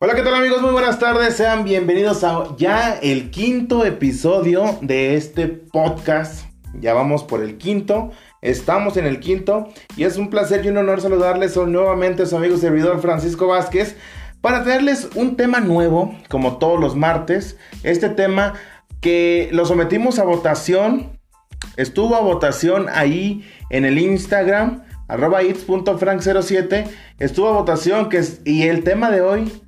Hola, ¿qué tal amigos? Muy buenas tardes. Sean bienvenidos a ya el quinto episodio de este podcast. Ya vamos por el quinto. Estamos en el quinto y es un placer y un honor saludarles nuevamente a su amigo servidor Francisco Vázquez para traerles un tema nuevo, como todos los martes. Este tema que lo sometimos a votación. Estuvo a votación ahí en el Instagram, arroba its.frank07. Estuvo a votación que y el tema de hoy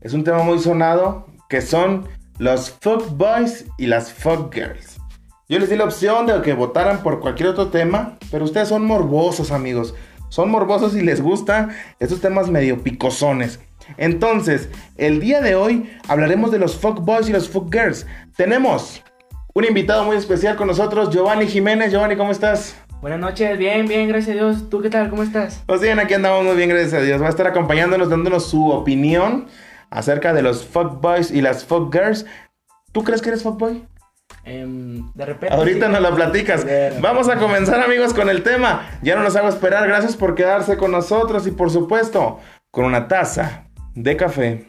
es un tema muy sonado, que son los fuck boys y las fuck girls. Yo les di la opción de que votaran por cualquier otro tema, pero ustedes son morbosos, amigos. Son morbosos y les gustan estos temas medio picosones. Entonces, el día de hoy hablaremos de los fuck boys y los fuck girls. Tenemos un invitado muy especial con nosotros, Giovanni Jiménez. Giovanni, ¿cómo estás? Buenas noches, bien, bien, gracias a Dios. ¿Tú qué tal? ¿Cómo estás? Pues bien, aquí andamos muy bien, gracias a Dios. Va a estar acompañándonos, dándonos su opinión acerca de los fuck boys y las fuck girls. ¿Tú crees que eres fuckboy? Um, de repente. Ahorita nos lo platicas. Vamos a comenzar, amigos, con el tema. Ya no nos hago esperar. Gracias por quedarse con nosotros y, por supuesto, con una taza de café.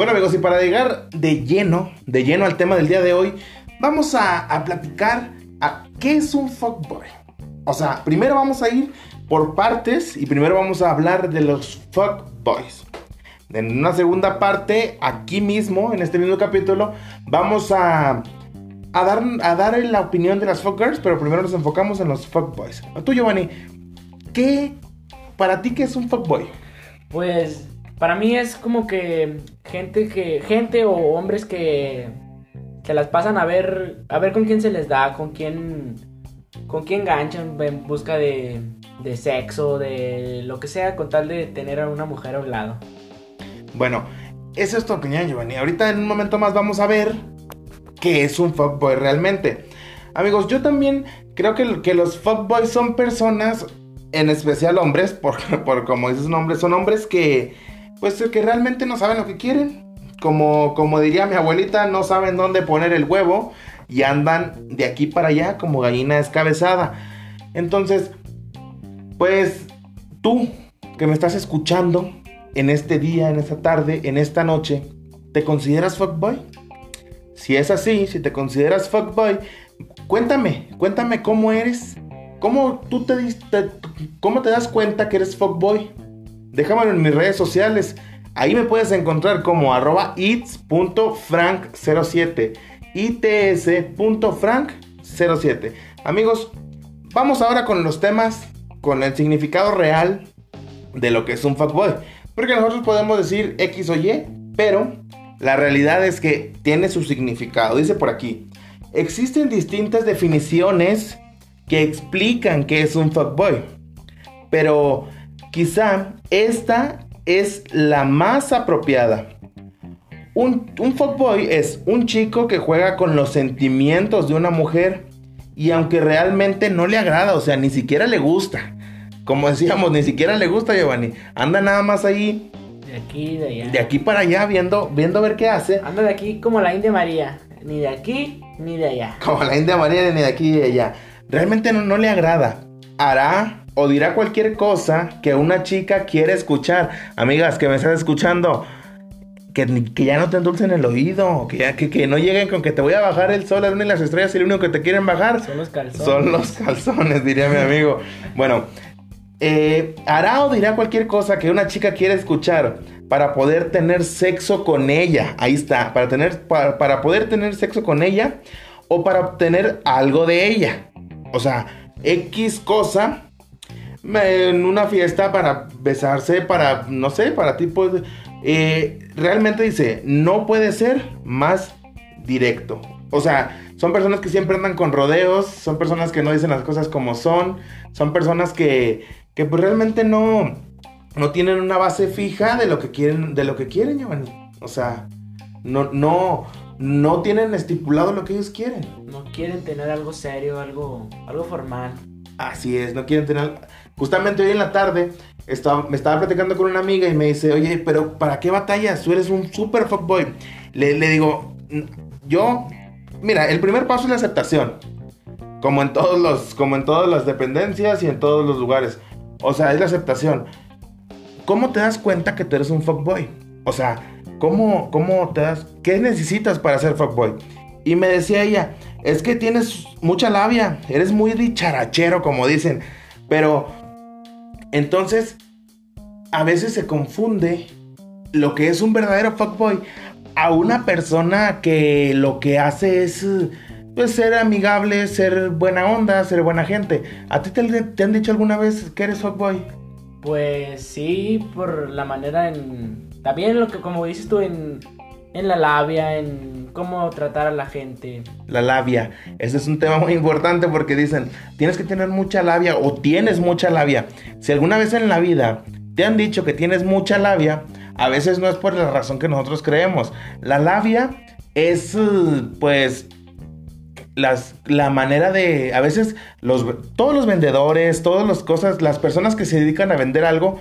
Bueno amigos, y para llegar de lleno, de lleno al tema del día de hoy, vamos a, platicar a qué es un fuckboy. O sea, primero vamos a ir por partes y primero vamos a hablar de los fuckboys. En una segunda parte, aquí mismo, en este mismo capítulo, vamos a, dar la opinión de las fuckgirls, pero primero nos enfocamos en los fuckboys. Tú, Giovanni, ¿qué, para ti, qué es un fuckboy? Pues para mí es como que gente que gente o hombres que se las pasan a ver a ver con quién se les da, con quién con quién ganchan en busca de, de sexo, de lo que sea con tal de tener a una mujer a un lado. Bueno, eso es todo, Giovanni. Ahorita en un momento más vamos a ver qué es un fuckboy realmente. Amigos, yo también creo que, que los fuckboys son personas, en especial hombres, por, por como dice su nombre, son hombres que pues que realmente no saben lo que quieren. Como, como diría mi abuelita, no saben dónde poner el huevo y andan de aquí para allá como gallina descabezada. Entonces, pues tú que me estás escuchando en este día, en esta tarde, en esta noche, ¿te consideras fuckboy? Si es así, si te consideras fuckboy, cuéntame, cuéntame cómo eres. ¿Cómo tú te, diste, cómo te das cuenta que eres fuckboy? Déjamelo en mis redes sociales. Ahí me puedes encontrar como arroba its.frank07. its.frank07. Amigos, vamos ahora con los temas, con el significado real de lo que es un fuckboy. Porque nosotros podemos decir X o Y, pero la realidad es que tiene su significado. Dice por aquí, existen distintas definiciones que explican qué es un fuckboy. Pero Quizá esta es la más apropiada. Un, un fuckboy es un chico que juega con los sentimientos de una mujer y aunque realmente no le agrada, o sea, ni siquiera le gusta. Como decíamos, ni siquiera le gusta Giovanni. Anda nada más ahí. De aquí de allá. De aquí para allá, viendo, viendo a ver qué hace. Anda de aquí como la India María. Ni de aquí ni de allá. Como la India María ni de aquí ni de allá. Realmente no, no le agrada. Hará o dirá cualquier cosa que una chica quiere escuchar. Amigas, que me estás escuchando, que, que ya no te endulcen el oído, que, ya, que, no lleguen con que te voy a bajar el sol, la luna y las estrellas y lo único que te quieren bajar son los calzones. Son los calzones, diría mi amigo. Bueno, eh, hará o dirá cualquier cosa que una chica quiere escuchar para poder tener sexo con ella. Ahí está, para, tener, para, para poder tener sexo con ella o para obtener algo de ella. O sea, X cosa en una fiesta para besarse, para, no sé, para tipo... Eh, realmente dice, no puede ser más directo. O sea, son personas que siempre andan con rodeos, son personas que no dicen las cosas como son, son personas que, que pues realmente no, no tienen una base fija de lo que quieren, de lo que quieren, Giovanni. O sea, no, no, no tienen estipulado lo que ellos quieren. No quieren tener algo serio, algo, algo formal. Así es, no quieren tener Justamente hoy en la tarde estaba, me estaba platicando con una amiga y me dice, oye, pero ¿para qué batallas? Tú eres un super fuckboy. Le, le digo, yo, mira, el primer paso es la aceptación. Como en todos los, como en todas las dependencias y en todos los lugares. O sea, es la aceptación. ¿Cómo te das cuenta que tú eres un fuckboy? O sea, ¿cómo, cómo te das, qué necesitas para ser fuckboy? Y me decía ella, es que tienes mucha labia, eres muy dicharachero, como dicen. Pero, entonces, a veces se confunde lo que es un verdadero fuckboy a una persona que lo que hace es pues, ser amigable, ser buena onda, ser buena gente. ¿A ti te, han dicho alguna vez que eres fuckboy? Pues sí, por la manera en... También lo que, como dices tú, en, en la labia, en cómo tratar a la gente. La labia. Ese es un tema muy importante porque dicen, tienes que tener mucha labia o tienes mucha labia. Si alguna vez en la vida te han dicho que tienes mucha labia, a veces no es por la razón que nosotros creemos. La labia es, pues, las, la manera de, a veces, los, todos los vendedores, todas las cosas, las personas que se dedican a vender algo,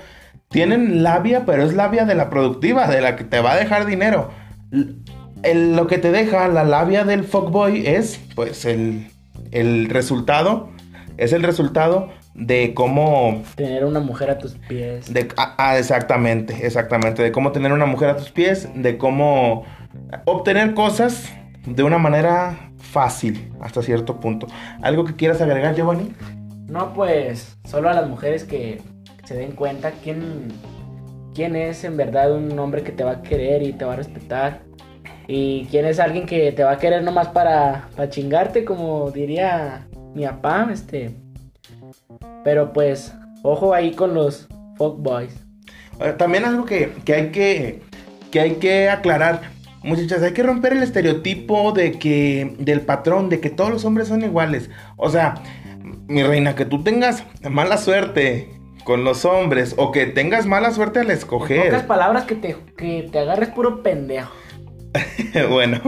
tienen labia, pero es labia de la productiva, de la que te va a dejar dinero. Lo que te deja la labia del fuckboy es, pues, el, el resultado, es el resultado de cómo... Tener una mujer a tus pies. De, ah, ah, exactamente, exactamente. De cómo tener una mujer a tus pies, de cómo obtener cosas de una manera fácil hasta cierto punto. ¿Algo que quieras agregar, Giovanni? No, pues solo a las mujeres que se den cuenta quién, quién es en verdad un hombre que te va a querer y te va a respetar. Y quién es alguien que te va a querer nomás para, para chingarte, como diría mi papá, este pero pues, ojo ahí con los boys. También algo que, hay que, que hay que aclarar. Muchachas, hay que romper el estereotipo de que, del patrón, de que todos los hombres son iguales. O sea, mi reina, que tú tengas mala suerte con los hombres o que tengas mala suerte al escoger. En pocas palabras que te, que te agarres puro pendejo. bueno,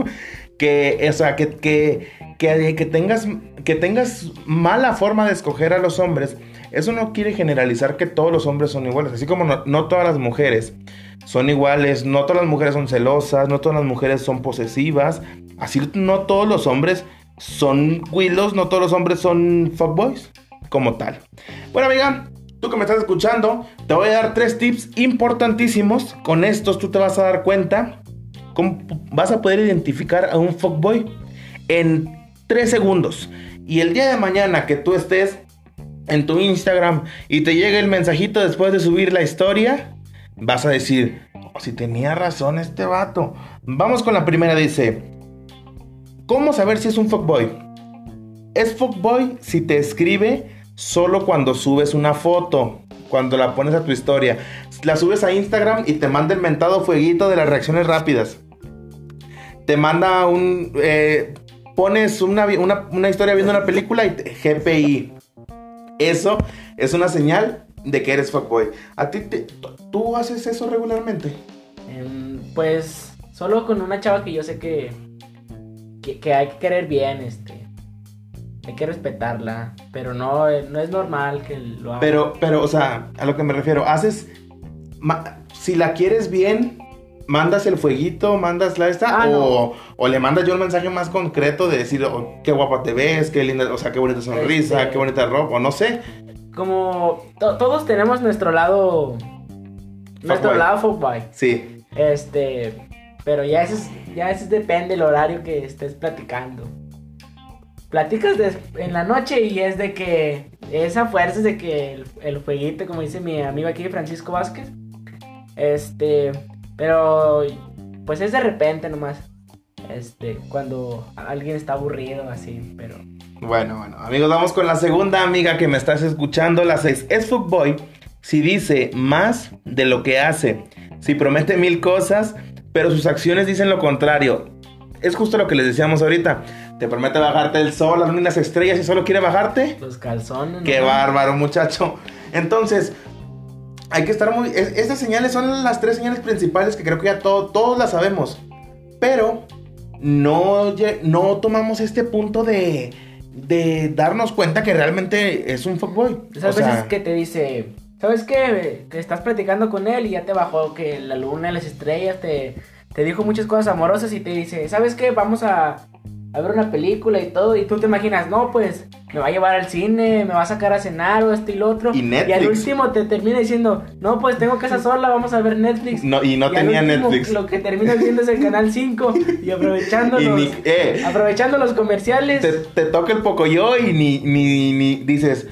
que, o sea, que, que, que, tengas, que tengas mala forma de escoger a los hombres, eso no quiere generalizar que todos los hombres son iguales, así como no, todas las mujeres son iguales, no todas las mujeres son celosas, no todas las mujeres son posesivas, así no todos los hombres son willos, no todos los hombres son fuckboys, como tal. Bueno, amiga, tú que me estás escuchando, te voy a dar tres tips importantísimos. Con estos tú te vas a dar cuenta ¿Cómo vas a poder identificar a un fuckboy? En 3 segundos. Y el día de mañana que tú estés en tu Instagram y te llegue el mensajito después de subir la historia, vas a decir, oh, si tenía razón este vato. Vamos con la primera, dice, ¿cómo saber si es un fuckboy? Es fuckboy si te escribe solo cuando subes una foto, cuando la pones a tu historia. La subes a Instagram y te manda el mentado fueguito de las reacciones rápidas te manda un... Eh, pones una, historia viendo una película y GPI. Eso es una señal de que eres fuckboy. ¿A ti te, tú haces eso regularmente? Em, pues solo con una chava que yo sé que, que, hay que querer bien, este. Hay que respetarla, pero no, no es normal que lo haga. Pero, pero, o sea, a lo que me refiero, haces... Si la quieres bien, mandas el fueguito, mandas la esta, ah, o, le mandas yo un mensaje más concreto de decir, oh, qué guapa te ves, qué linda, o sea, qué bonita sonrisa, este, qué bonita ropa, o no sé. Como todos tenemos nuestro lado, nuestro lado fuckboy. Sí. Este, pero ya eso, ya eso depende del horario que estés platicando. Platicas en la noche y es de que esa fuerza es de que el, el como dice mi amigo aquí Francisco Vázquez, este, pero pues es de repente nomás. Este, cuando alguien está aburrido así, pero... Bueno, bueno, amigos, vamos con la segunda amiga que me estás escuchando, la 6. Es Fuckboy si dice más de lo que hace, si promete mil cosas, pero sus acciones dicen lo contrario. Es justo lo que les decíamos ahorita. Te promete bajarte el sol, las lunas estrellas y solo quiere bajarte. Los calzones. Qué bárbaro, muchacho. Entonces, hay que estar muy... estas señales son las tres señales principales que creo que ya todos las sabemos. Pero no, no tomamos este punto de, de darnos cuenta que realmente es un fuckboy. Esas veces que te dice, ¿sabes qué? Que estás platicando con él y ya te bajó que la luna, las estrellas te, te dijo muchas cosas amorosas y te dice, ¿sabes qué? Vamos a, a ver una película y todo. Y tú te imaginas, no, pues me va a llevar al cine, me va a sacar a cenar o esto y lo otro. Y Netflix. al último te termina diciendo, no, pues tengo casa sola, vamos a ver Netflix. No, y no tenía último, Netflix. Lo que terminas viendo es el canal 5 y aprovechando Y los, ni- eh. aprovechando los comerciales. Te, te toca el Pocoyo y ni, ni, ni dices,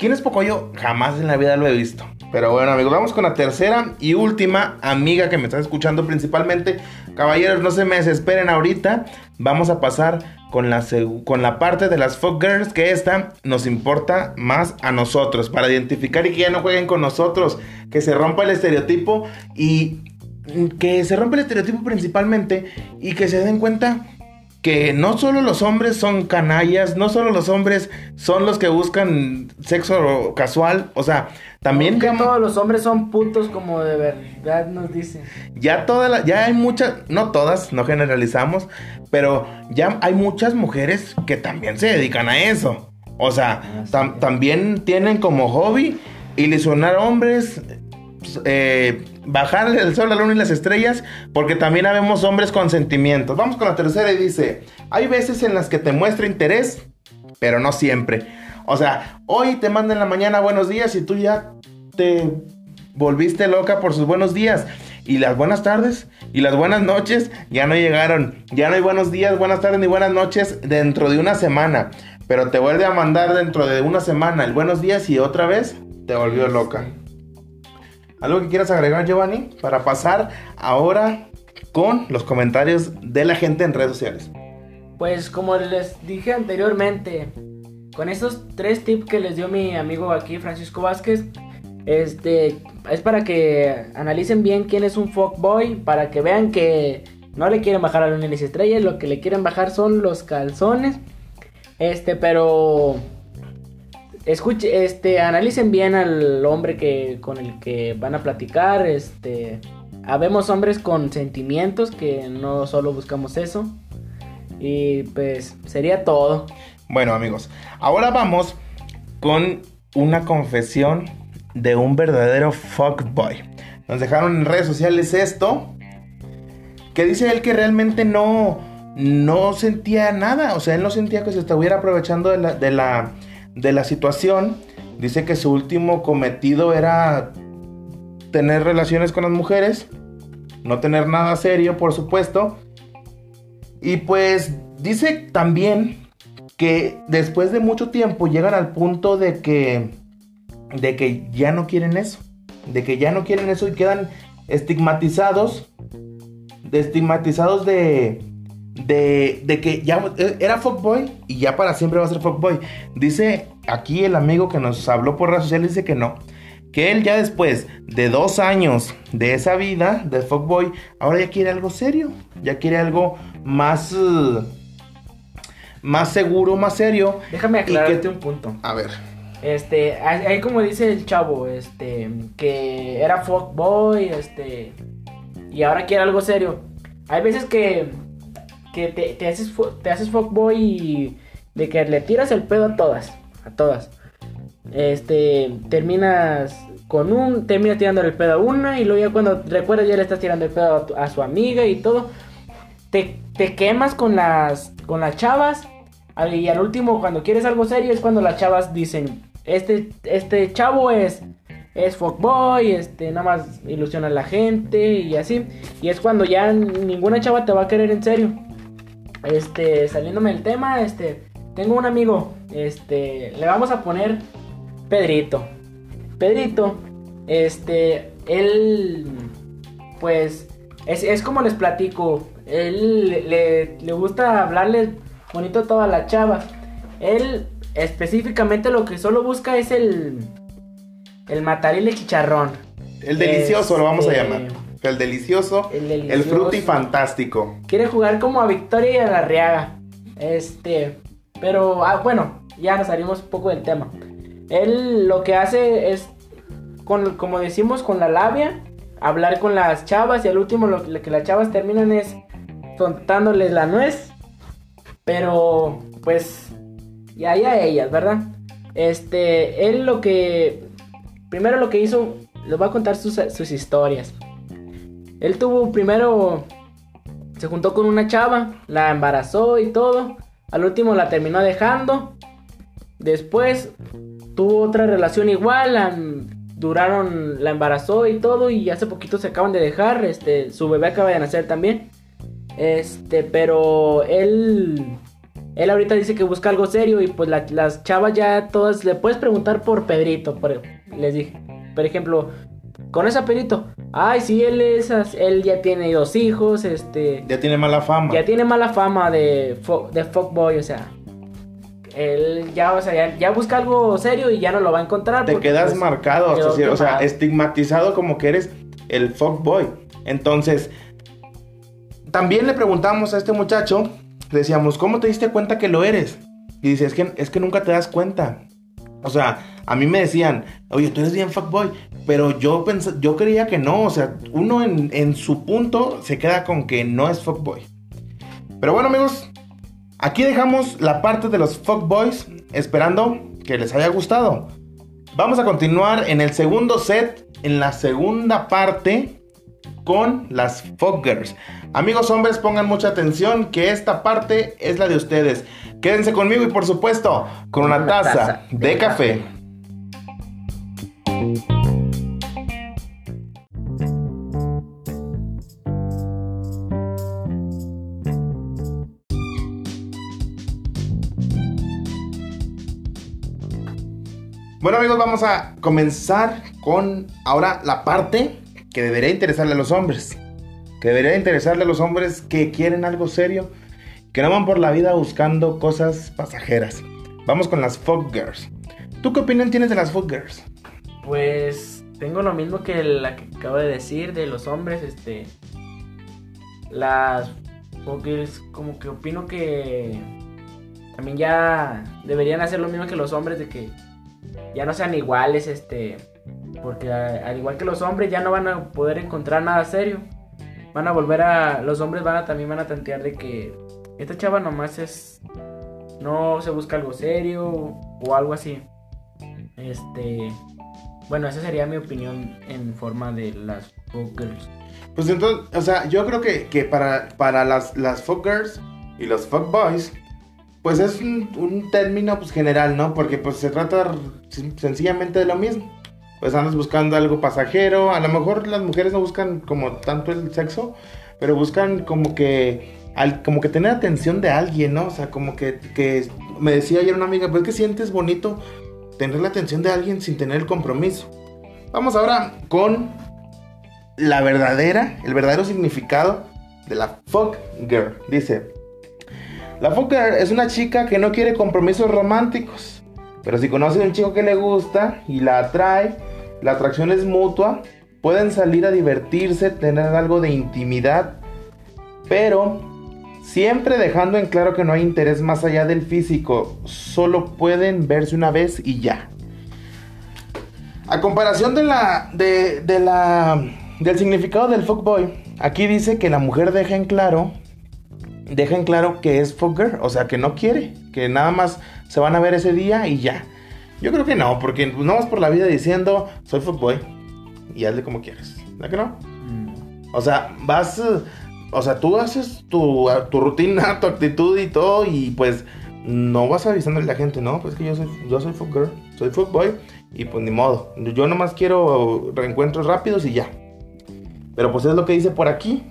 ¿quién es Pocoyo? Jamás en la vida lo he visto. Pero bueno, amigos, vamos con la tercera y última amiga que me está escuchando principalmente. Caballeros, no se me desesperen ahorita. Vamos a pasar con la, con la parte de las fuck girls, que esta nos importa más a nosotros, para identificar y que ya no jueguen con nosotros, que se rompa el estereotipo y que se rompa el estereotipo principalmente y que se den cuenta que no solo los hombres son canallas, no solo los hombres son los que buscan sexo casual, o sea, también que todos los hombres son putos como de verdad nos dicen. ya toda la- ya hay muchas, no todas, no generalizamos, pero ya hay muchas mujeres que también se dedican a eso. O sea, Ah, sí. tam- también tienen como hobby ilusionar hombres, eh, bajarle el sol, la luna y las estrellas, porque también habemos hombres con sentimientos. Vamos con la tercera y dice, hay veces en las que te muestra interés, pero no siempre. O sea, hoy te manda en la mañana buenos días y tú ya te volviste loca por sus buenos días. Y las buenas tardes y las buenas noches ya no llegaron. Ya no hay buenos días, buenas tardes ni buenas noches dentro de una semana. Pero te vuelve a mandar dentro de una semana el buenos días y otra vez te volvió loca. ¿Algo que quieras agregar, Giovanni? Para pasar ahora con los comentarios de la gente en redes sociales. Pues como les dije anteriormente, con estos tres tips que les dio mi amigo aquí, Francisco Vázquez, este es para que analicen bien quién es un fuckboy, para que vean que no le quieren bajar a la las estrellas, lo que le quieren bajar son los calzones. Este, pero escuche, este, analicen bien al hombre que con el que van a platicar, este, habemos hombres con sentimientos que no solo buscamos eso. Y pues sería todo. Bueno, amigos, ahora vamos con una confesión de un verdadero fuckboy. Nos dejaron en redes sociales esto. Que dice él que realmente no, no sentía nada. O sea, él no sentía que se estuviera aprovechando de la, de la, de la situación. Dice que su último cometido era tener relaciones con las mujeres. No tener nada serio, por supuesto. Y pues dice también que después de mucho tiempo llegan al punto de que de que ya no quieren eso, de que ya no quieren eso y quedan estigmatizados, estigmatizados de de, de que ya era fuckboy y ya para siempre va a ser fuckboy. Dice aquí el amigo que nos habló por redes sociales dice que no, que él ya después de dos años de esa vida de fuckboy, ahora ya quiere algo serio, ya quiere algo más uh, más seguro, más serio. Déjame aclararte que- un punto. A ver. Este, ahí como dice el chavo, este, que era fuckboy, este, y ahora quiere algo serio. Hay veces que, que te, te haces, te haces fuckboy y de que le tiras el pedo a todas, a todas. Este, terminas con un, terminas tirando el pedo a una y luego ya cuando recuerdas ya le estás tirando el pedo a, su amiga y todo. Te, te quemas con las, con las chavas al- y al último, cuando quieres algo serio, es cuando las chavas dicen: Este, este chavo es, es fuckboy, este, nada más ilusiona a la gente y así. Y es cuando ya ninguna chava te va a querer en serio. Este, saliéndome del tema, este, tengo un amigo, este, le vamos a poner Pedrito. Pedrito, este, él, pues, es, es como les platico, él le, le- gusta hablarle bonito a todas las chavas. Él específicamente lo que solo busca es el, el matarile chicharrón. El delicioso lo vamos a Este, llamar. El delicioso, El el, delicioso. fruti fantástico. Quiere jugar como a Victoria y a la Riaga. Este, pero ah, bueno, ya nos salimos un poco del tema. Él lo que hace es, con, como decimos, con la labia, hablar con las chavas y al último lo, lo que las chavas terminan es tontándoles la nuez. Pero, pues, ya, ya ellas, ¿verdad? Este, él lo que, primero lo que hizo, les voy a contar sus, sus historias. Él tuvo primero se juntó con una chava, la embarazó y todo. Al último la terminó dejando. Después tuvo otra relación igual, duraron, la embarazó y todo y hace poquito se acaban de dejar, este, su bebé acaba de nacer también. Este, pero él él ahorita dice que busca algo serio y pues las chavas ya todas le puedes preguntar por Pedrito, por, les dije. Por ejemplo, con ese Pedrito, ay, sí, él es, él ya tiene dos hijos, este... Ya tiene mala fama. Ya tiene mala fama de, de fuckboy, o sea... Él ya, o sea, ya, busca algo serio y ya no lo va a encontrar. Te quedas pues, marcado, o sea, estigmatizado como que eres el fuckboy. Entonces, también le preguntamos a este muchacho decíamos, ¿cómo te diste cuenta que lo eres? Y dice, es que, es que nunca te das cuenta. O sea, a mí me decían, oye, tú eres bien fuckboy. Pero yo, yo creía que no. O sea, uno en, en su punto se queda con que no es fuckboy. Pero bueno, amigos, aquí dejamos la parte de los fuckboys. Esperando que les haya gustado. Vamos a continuar en el segundo set, en la segunda parte con las Foggers. Amigos hombres, pongan mucha atención que esta parte es la de ustedes. Quédense conmigo y por supuesto con una, taza, de, café. Amigos, vamos a comenzar con ahora la parte que debería interesarle a los hombres. Que debería interesarle a los hombres que quieren algo serio, que no van por la vida buscando cosas pasajeras. Vamos con las Folk Girls. ¿Tú qué opinión tienes de las Folk Girls? Pues tengo lo mismo que la que acabo de decir de los hombres, este las Folk Girls como que opino que también ya deberían hacer lo mismo que los hombres de que ya no sean iguales, este porque al igual que los hombres ya no van a poder encontrar nada serio. Van a volver a... Los hombres van a también van a tantear de que esta chava nomás es... No se busca algo serio o algo así. Este... Bueno, esa sería mi opinión en forma de las folk girls. Pues entonces, o sea, yo creo que, que para, para las, las girls y los folk boys, pues es un, término pues general, ¿no? Porque pues se trata sencillamente de lo mismo pues andas buscando algo pasajero. A lo mejor las mujeres no buscan como tanto el sexo, pero buscan como que al, como que tener atención de alguien, ¿no? O sea, como que, que me decía ayer una amiga, pues que sientes bonito tener la atención de alguien sin tener el compromiso. Vamos ahora con la verdadera, el verdadero significado de la fuck girl. Dice, la girl es una chica que no quiere compromisos románticos, pero si conoce a un chico que le gusta y la atrae, la atracción es mutua, pueden salir a divertirse, tener algo de intimidad, pero siempre dejando en claro que no hay interés más allá del físico, solo pueden verse una vez y ya. A comparación de la, de, la, del significado del fuckboy, aquí dice que la mujer deja en claro, deja en claro que es fucker, o sea que no quiere, que nada más se van a ver ese día y ya. Yo creo que no, porque no vas por la vida diciendo, soy fuckboy y hazle como quieres. ¿Verdad que no? Mm. O sea, vas, o sea, tú haces tu, tu rutina, tu actitud y todo y pues no vas avisándole a la gente, no, pues que yo soy, yo soy fuck soy fuckboy y pues ni modo. Yo nomás quiero reencuentros rápidos y ya. Pero pues es lo que dice por aquí.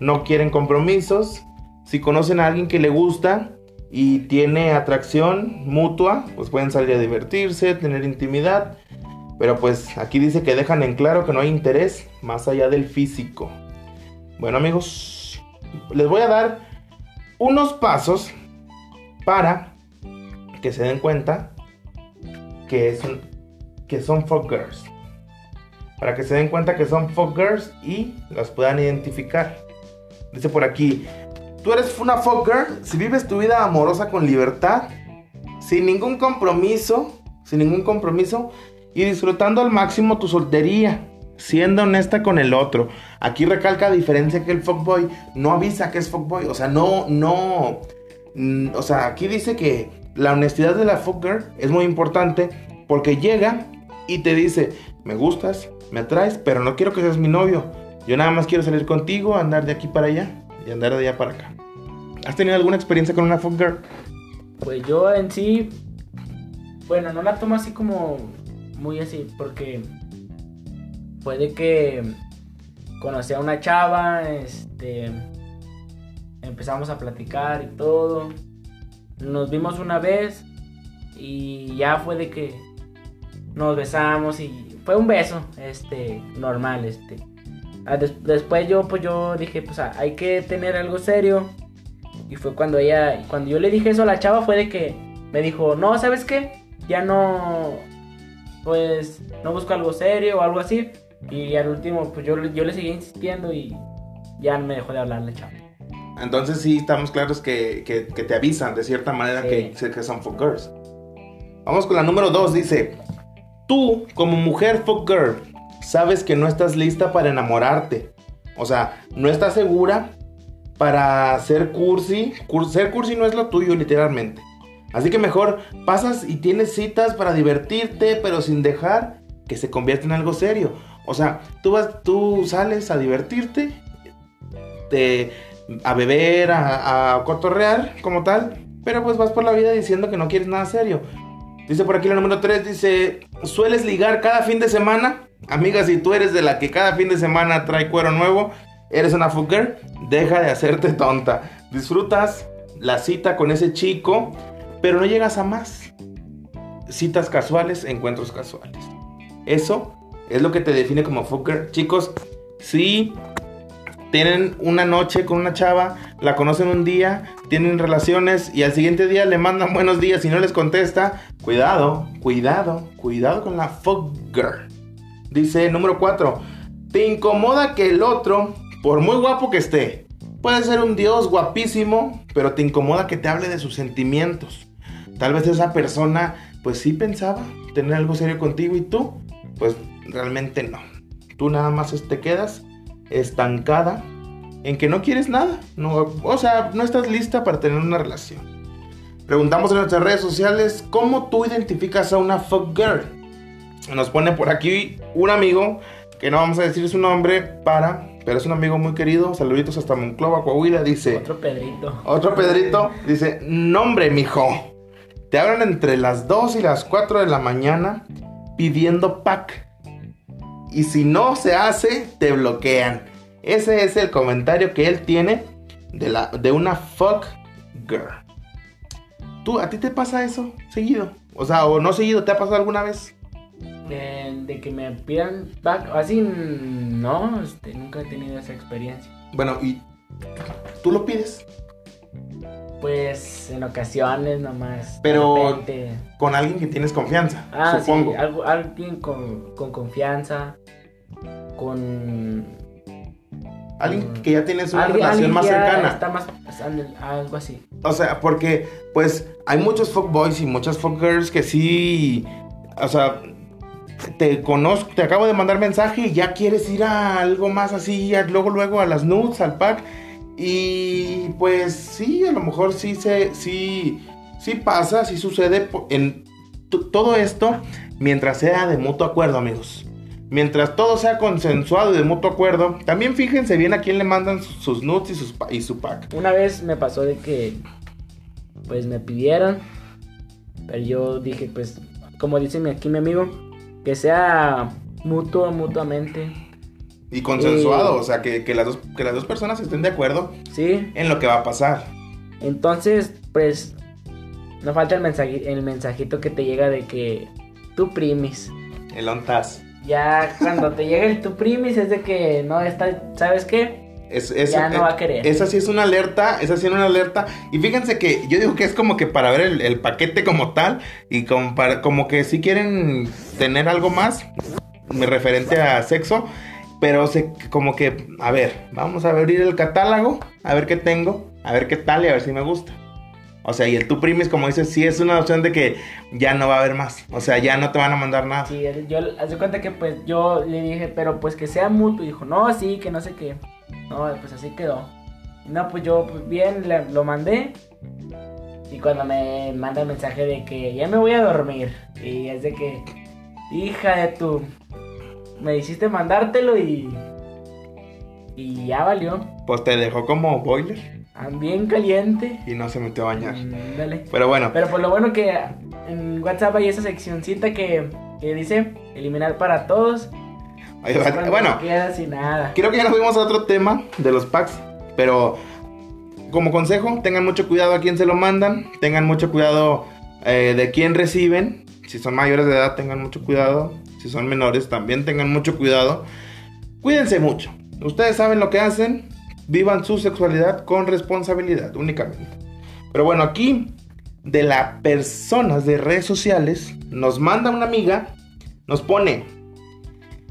No quieren compromisos. Si conocen a alguien que le gusta, y tiene atracción mutua, pues pueden salir a divertirse, tener intimidad. Pero pues aquí dice que dejan en claro que no hay interés más allá del físico. Bueno amigos, les voy a dar unos pasos para que se den cuenta que, son, que son fuckers. Para que se den cuenta que son fuckers y las puedan identificar. Dice por aquí, Tú eres una fucker si vives tu vida amorosa con libertad, sin ningún compromiso, sin ningún compromiso y disfrutando al máximo tu soltería, siendo honesta con el otro. Aquí recalca la diferencia que el fuckboy no avisa que es fuckboy, o sea, no, no, mm, o sea, aquí dice que la honestidad de la fucker es muy importante porque llega y te dice, me gustas, me atraes, pero no quiero que seas mi novio. Yo nada más quiero salir contigo, andar de aquí para allá y andar de allá para acá. ¿Has tenido alguna experiencia con una fuck girl? Pues yo en sí, bueno, no la tomo así como muy así, porque puede que conocí a una chava, este, empezamos a platicar y todo, nos vimos una vez y ya fue de que nos besamos y fue un beso, este, normal, este. Ah, des- después yo, pues yo dije, pues ah, hay que tener algo serio. Y fue cuando ella, cuando yo le dije eso a la chava fue de que me dijo, no, ¿sabes qué? Ya no, pues, no busco algo serio o algo así. Y al último, pues yo, yo le seguí insistiendo y ya me dejó de hablar la chava. Entonces sí estamos claros que, que- que te avisan de cierta manera Sí. que, que son fuck girls. Vamos con la número 2, dice, tú como mujer fuck girl sabes que no estás lista para enamorarte. O sea, no estás segura para ser cursi. Cur- ser cursi no es lo tuyo literalmente. Así que mejor pasas y tienes citas para divertirte, pero sin dejar que se convierta en algo serio. O sea, tú vas, tú sales a divertirte, te- a beber, a, a como tal, pero pues vas por la vida diciendo que no quieres nada serio. Dice por aquí la número 3, dice, ¿sueles ligar cada fin de semana? Amiga, si tú eres de la que cada fin de semana trae cuero nuevo, eres una fucker, deja de hacerte tonta. Disfrutas la cita con ese chico, pero no llegas a más. Citas casuales, encuentros casuales. Eso es lo que te define como fucker. Chicos, si tienen una noche con una chava, la conocen un día, tienen relaciones y al siguiente día le mandan buenos días y no les contesta, cuidado, cuidado, cuidado con la fuck girl. Dice número 4, te incomoda que el otro, por muy guapo que esté, puede ser un dios guapísimo, pero te incomoda que te hable de sus sentimientos. Tal vez esa persona, pues sí pensaba tener algo serio contigo y tú, pues realmente no. Tú nada más te quedas estancada en que no quieres nada. No, o sea, no estás lista para tener una relación. Preguntamos en nuestras redes sociales cómo tú identificas a una fuck girl. Nos pone por aquí un amigo que no vamos a decir su nombre para, pero es un amigo muy querido. Saluditos hasta Monclova, Coahuila. Dice, Otro Pedrito. otro Pedrito dice, nombre, mijo. Te hablan entre las 2 y las 4 de la mañana pidiendo pack. Y si no se hace, te bloquean. Ese es el comentario que él tiene de, la, de una fuck girl. ¿Tú, a ti te pasa eso seguido? O sea, o no seguido, ¿te ha pasado alguna vez? De, de que me pidan back, así no, este, nunca he tenido esa experiencia. Bueno, y tú lo pides Pues en ocasiones nomás. Pero- con alguien que tienes confianza, Ah, supongo. sí, algo, alguien con, con confianza, con... Alguien que ya tienes una alguien- relación alguien más cercana. Está más, algo así. O sea, porque pues hay muchos fuckboys y muchas fuckgirls que sí, o sea, te conozco, te acabo de mandar mensaje y ya quieres ir a algo más así, ya luego luego a las nudes, al pack y pues sí, a lo mejor sí se sí sí pasa, sí sucede en todo esto mientras sea de mutuo acuerdo, amigos. Mientras todo sea consensuado y de mutuo acuerdo, también fíjense bien a quién le mandan sus, nudes y, y su pack. Una vez me pasó de que, pues me pidieron, pero yo dije, pues, como dice aquí mi amigo, que sea mutuo, mutuamente, Y consensuado, o sea, que, que las dos, que las dos personas estén de acuerdo ¿sí? en lo que va a pasar. Entonces, pues, no falta el, mensaji- el mensajito que te llega de que tú primis. El ontas. Ya cuando te llega el tu primis es de que no está, ¿sabes qué? Es, es- Ya no va a querer. Esa sí es una alerta, esa sí es una alerta. Y fíjense que yo digo que es como que para ver el, el paquete como tal y como, para, como que si quieren tener algo más me referente a sexo, pero se, como que, a ver, vamos a abrir el catálogo, a ver qué tengo, a ver qué tal y a ver si me gusta. O sea, y el tu primis, como dices, sí es una opción de que ya no va a haber más. O sea, ya no te van a mandar nada. Sí, yo haz de cuenta que pues yo le dije, pero pues que sea mutuo. Y dijo, no, sí, que no sé qué. No, pues así quedó. No, pues yo pues, bien lo mandé. Y cuando me manda el mensaje de que ya me voy a dormir. Y es de que, hija de tu, me hiciste mandártelo y Y ya valió. Pues te dejó como boiler Bien caliente. y no se metió a bañar. Mm, Dale. Pero bueno, Pero por lo bueno que en WhatsApp hay esa seccioncita que, que dice eliminar para todos. va. Cuando bueno, queda sin nada. creo que ya nos fuimos a otro tema de los packs, pero como consejo, tengan mucho cuidado a quién se lo mandan, tengan mucho cuidado eh, de quién reciben. Si son mayores de edad, tengan mucho cuidado. Si son menores, también tengan mucho cuidado. Cuídense mucho. Ustedes saben lo que hacen. Vivan su sexualidad con responsabilidad únicamente. Pero bueno, aquí de las personas de redes sociales nos manda una amiga, nos pone,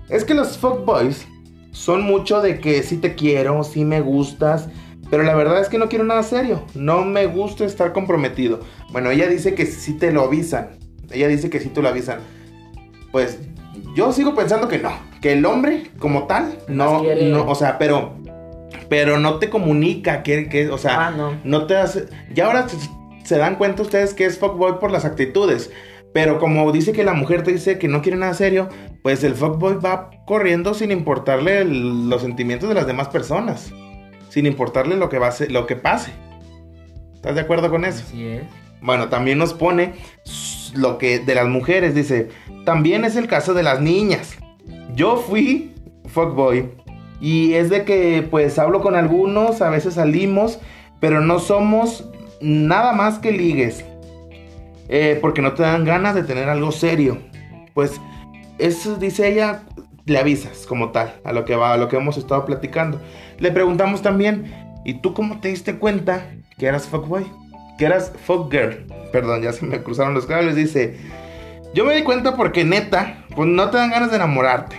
es que los fuckboys son mucho de que sí te quiero, sí me gustas, pero la verdad es que no quiero nada serio, no me gusta estar comprometido. Bueno, ella dice que sí te lo avisan, ella dice que sí te lo avisan. Pues yo sigo pensando que no, que el hombre como tal, no, no o sea, pero, pero no te comunica, que, que, o sea, Ah, no. no te hace. Ya ahora se, se dan cuenta ustedes que es fuckboy por las actitudes. Pero como dice que la mujer te dice que no quiere nada serio, pues el fuckboy va corriendo sin importarle el- los sentimientos de las demás personas. Sin importarle lo que, va a ser- lo que pase. ¿Estás de acuerdo con eso? Así es. Bueno, también nos pone lo que de las mujeres, dice, también es el caso de las niñas. Yo fui fuckboy y es de que pues hablo con algunos, a veces salimos, pero no somos nada más que ligues. Eh, porque no te dan ganas de tener algo serio. Pues eso dice ella, le avisas como tal a lo que va, a lo que hemos estado platicando. Le preguntamos también, ¿y tú cómo te diste cuenta que eras fuckboy? Que eras fuckgirl. Perdón, ya se me cruzaron los cables. Dice, yo me di cuenta porque neta, pues no te dan ganas de enamorarte.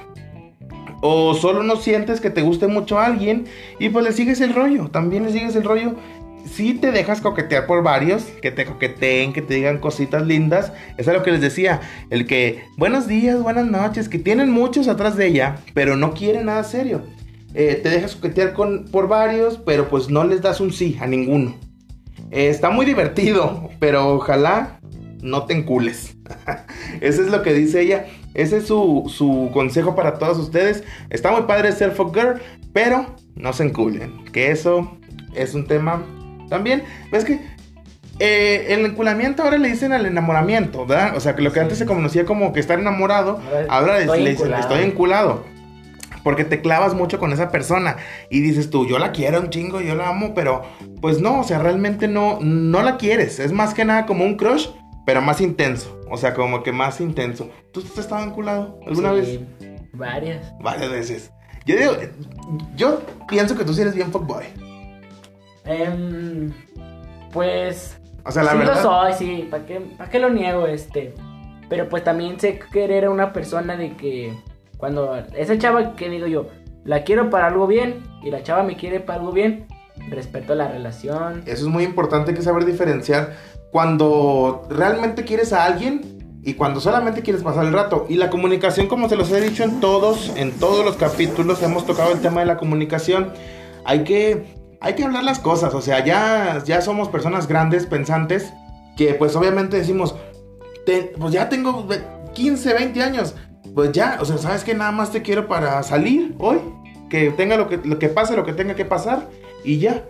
O solo no sientes que te guste mucho a alguien y pues le sigues el rollo. También le sigues el rollo. Si te dejas coquetear por varios, que te coqueteen, que te digan cositas lindas. Eso es lo que les decía. El que, buenos días, buenas noches, que tienen muchos atrás de ella, pero no quieren nada serio. Eh, te dejas coquetear con, por varios, pero pues no les das un sí a ninguno. Eh, está muy divertido, pero ojalá no te encules. Ese es lo que dice ella. Ese es su, su consejo para todos ustedes. Está muy padre ser fuck girl, pero no se enculen. Que eso es un tema también. ¿Ves que eh, el enculamiento ahora le dicen al enamoramiento, ¿verdad? O sea, que lo que Sí. antes se conocía como que estar enamorado, Ahora ahora estoy le dicen enculado. estoy enculado. Porque te clavas mucho con esa persona y dices tú, yo la quiero un chingo, yo la amo, pero pues no, o sea, realmente no, no la quieres. Es más que nada como un crush, pero más intenso. O sea, como que más intenso. ¿Tú has estado enculado alguna Sí, vez? Varias. Varias veces. Yo digo, yo pienso que tú sí eres bien fuckboy. Em, pues. O sea, la sí verdad. lo soy, sí. ¿Para qué, pa' qué lo niego? Este. Pero pues también sé querer a una persona de que. Cuando esa chava que digo yo, la quiero para algo bien. Y la chava me quiere para algo bien. Respeto la relación. Eso es muy importante que saber diferenciar cuando realmente quieres a alguien y cuando solamente quieres pasar el rato. Y la comunicación, como se los he dicho en todos, en todos los capítulos, hemos tocado el tema de la comunicación. Hay que, hay que hablar las cosas. O sea, ya, ya somos personas grandes, pensantes, que pues obviamente decimos, "Te- pues ya tengo ve- 15, 20 años. Pues ya, o sea, sabes que nada más te quiero para salir hoy. Que tenga lo que, lo que pase, lo que tenga que pasar. Y ya.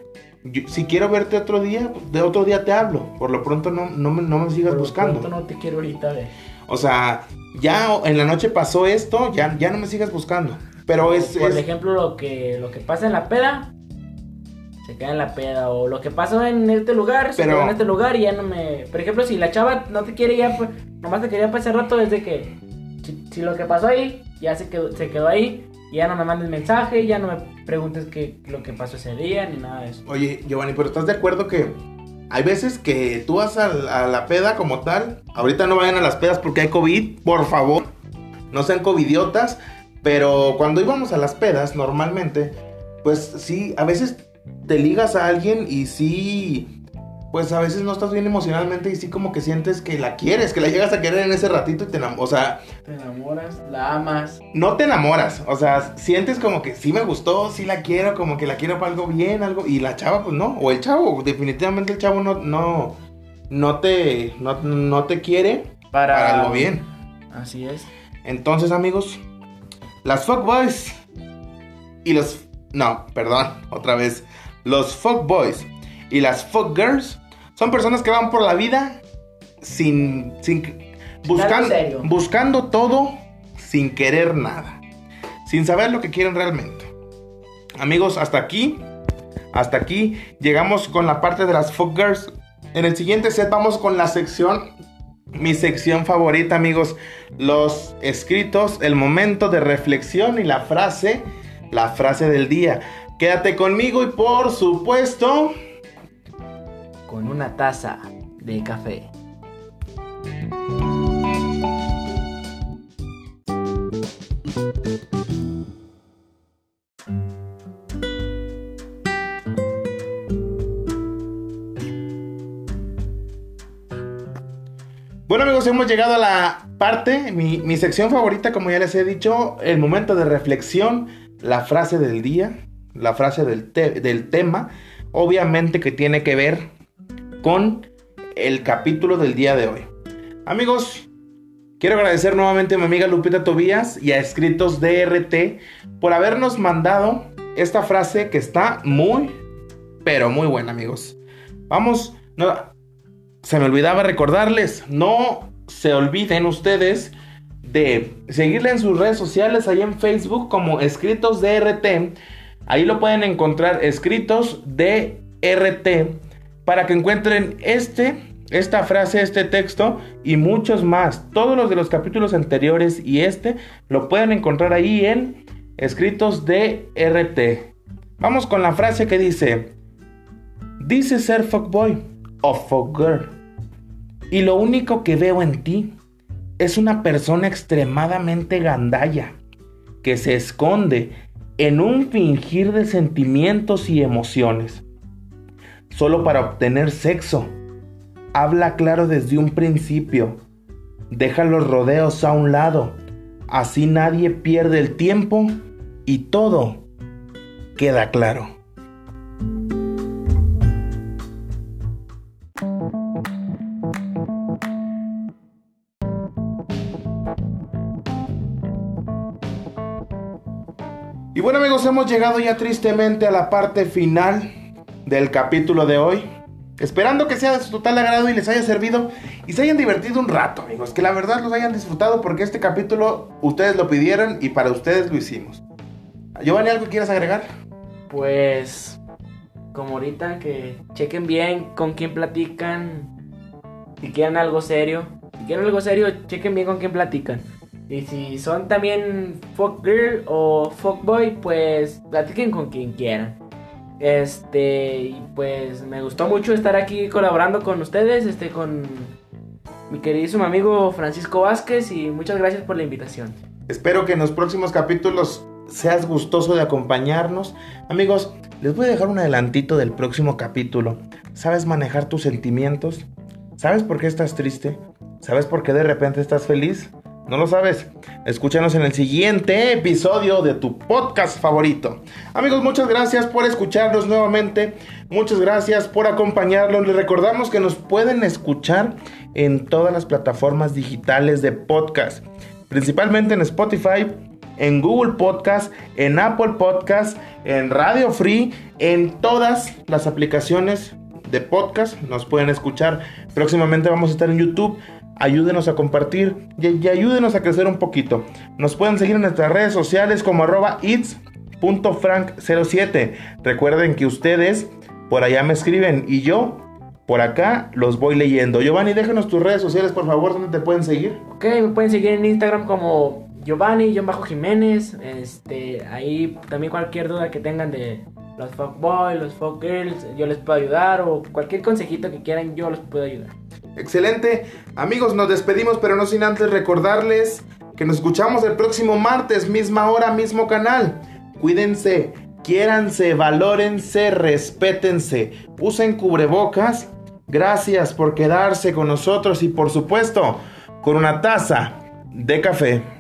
Yo- si quiero verte otro día, de otro día te hablo. Por lo pronto no, no, me, no me sigas Por lo buscando. pronto no te quiero ahorita ver. O sea, ya en la noche pasó esto, ya, ya no me sigas buscando. Pero es... Por es- ejemplo, lo que, lo que pasa en la peda. Se queda en la peda. O lo que pasó en este lugar. Se Pero- en este lugar y ya no me. Por ejemplo, si la chava no te quiere ya. Pues, nomás te quería ese rato. Desde que. Si, lo que pasó ahí. Ya se quedó, se quedó ahí. Ya no me mandes mensaje. Ya no me preguntes qué lo que pasó ese día. Ni nada de eso. Oye, Giovanni, pero ¿estás de acuerdo que hay veces que tú vas a, a la peda como tal? Ahorita no vayan a las pedas porque hay COVID, por favor. No sean covidiotas. Pero cuando íbamos a las pedas, normalmente, pues sí, a veces te ligas a alguien y sí, pues a veces no estás bien emocionalmente y sí como que sientes que la quieres, que la llegas a querer en ese ratito y te enamoras. O sea, Te enamoras, la amas. no te enamoras, o sea, sientes como que sí me gustó, sí la quiero, como que la quiero para algo bien, algo, y la chava pues no, o el chavo, definitivamente el chavo no, no, no te, no, no te quiere Para, para algo bien. Así es. Entonces amigos, las fuckboys y los No, perdón, otra vez. Los fuck boys y las fuck girls son personas que van por la vida sin, sin buscando, todo sin querer nada, sin saber lo que quieren realmente. Amigos, hasta aquí, hasta aquí llegamos con la parte de las fuck girls. En el siguiente set vamos con la sección, mi sección favorita, amigos, los escritos, el momento de reflexión y la frase, la frase del día. Quédate conmigo y por supuesto, Con una taza de café. Bueno amigos, hemos llegado a la parte, mi, mi sección favorita, como ya les he dicho, el momento de reflexión, la frase del día, la frase del, del tema, obviamente que tiene que ver con el capítulo del día de hoy. Amigos, quiero agradecer nuevamente a mi amiga Lupita Tobías y a Escritos DRT por habernos mandado esta frase que está muy, pero muy buena amigos. Vamos, no, se me olvidaba recordarles, no se olviden ustedes de seguirle en sus redes sociales, ahí en Facebook como Escritos DRT. Ahí lo pueden encontrar, Escritos DRT, para que encuentren este, esta frase, este texto y muchos más. Todos los de los capítulos anteriores y este lo pueden encontrar ahí en Escritos DRT. Vamos con la frase que dice, dice ser fuckboy o fuckgirl. Y lo único que veo en ti es una persona extremadamente gandalla que se esconde en un fingir de sentimientos y emociones solo para obtener sexo. Habla claro desde un principio. Deja los rodeos a un lado. Así nadie pierde el tiempo y todo queda claro. Y bueno amigos, hemos llegado ya tristemente a la parte final del capítulo de hoy. Esperando que sea de su total agrado y les haya servido y se hayan divertido un rato, amigos. Que la verdad los hayan disfrutado porque este capítulo ustedes lo pidieron y para ustedes lo hicimos. Giovanni, ¿algo quieras agregar? Pues, como ahorita, que chequen bien con quién platican. Si quieren algo serio. Si quieren algo serio, chequen bien con quién platican. Y si son también fuck girl o fuck boy, pues platiquen con quien quieran. Este, y pues me gustó mucho estar aquí colaborando con ustedes, este, con mi queridísimo amigo Francisco Vázquez y muchas gracias por la invitación. Espero que en los próximos capítulos seas gustoso de acompañarnos. Amigos, les voy a dejar un adelantito del próximo capítulo. ¿Sabes manejar tus sentimientos? ¿Sabes por qué estás triste? ¿Sabes por qué de repente estás feliz? ¿No lo sabes? Escúchanos en el siguiente episodio de tu podcast favorito. Amigos, muchas gracias por escucharnos nuevamente. Muchas gracias por acompañarnos. Les recordamos que nos pueden escuchar en todas las plataformas digitales de podcast. Principalmente en Spotify, en Google Podcast, en Apple Podcast, en Radio Free, en todas las aplicaciones de podcast nos pueden escuchar. Próximamente vamos a estar en YouTube. Ayúdenos a compartir y, ayúdenos a crecer un poquito. Nos pueden seguir en nuestras redes sociales como arroba its.frank07. Recuerden que ustedes por allá me escriben y yo por acá los voy leyendo. Giovanni, déjanos tus redes sociales, por favor, donde te pueden seguir. Ok, me pueden seguir en Instagram como Giovanni-Jiménez. Este, ahí también cualquier duda que tengan de los fuckboys, los fuckgirls, yo les puedo ayudar. O cualquier consejito que quieran, yo los puedo ayudar. Excelente. Amigos, nos despedimos, pero no sin antes recordarles que nos escuchamos el próximo martes, misma hora, mismo canal. Cuídense, quiéranse, valórense, respétense, usen cubrebocas. Gracias por quedarse con nosotros y por supuesto, con una taza de café.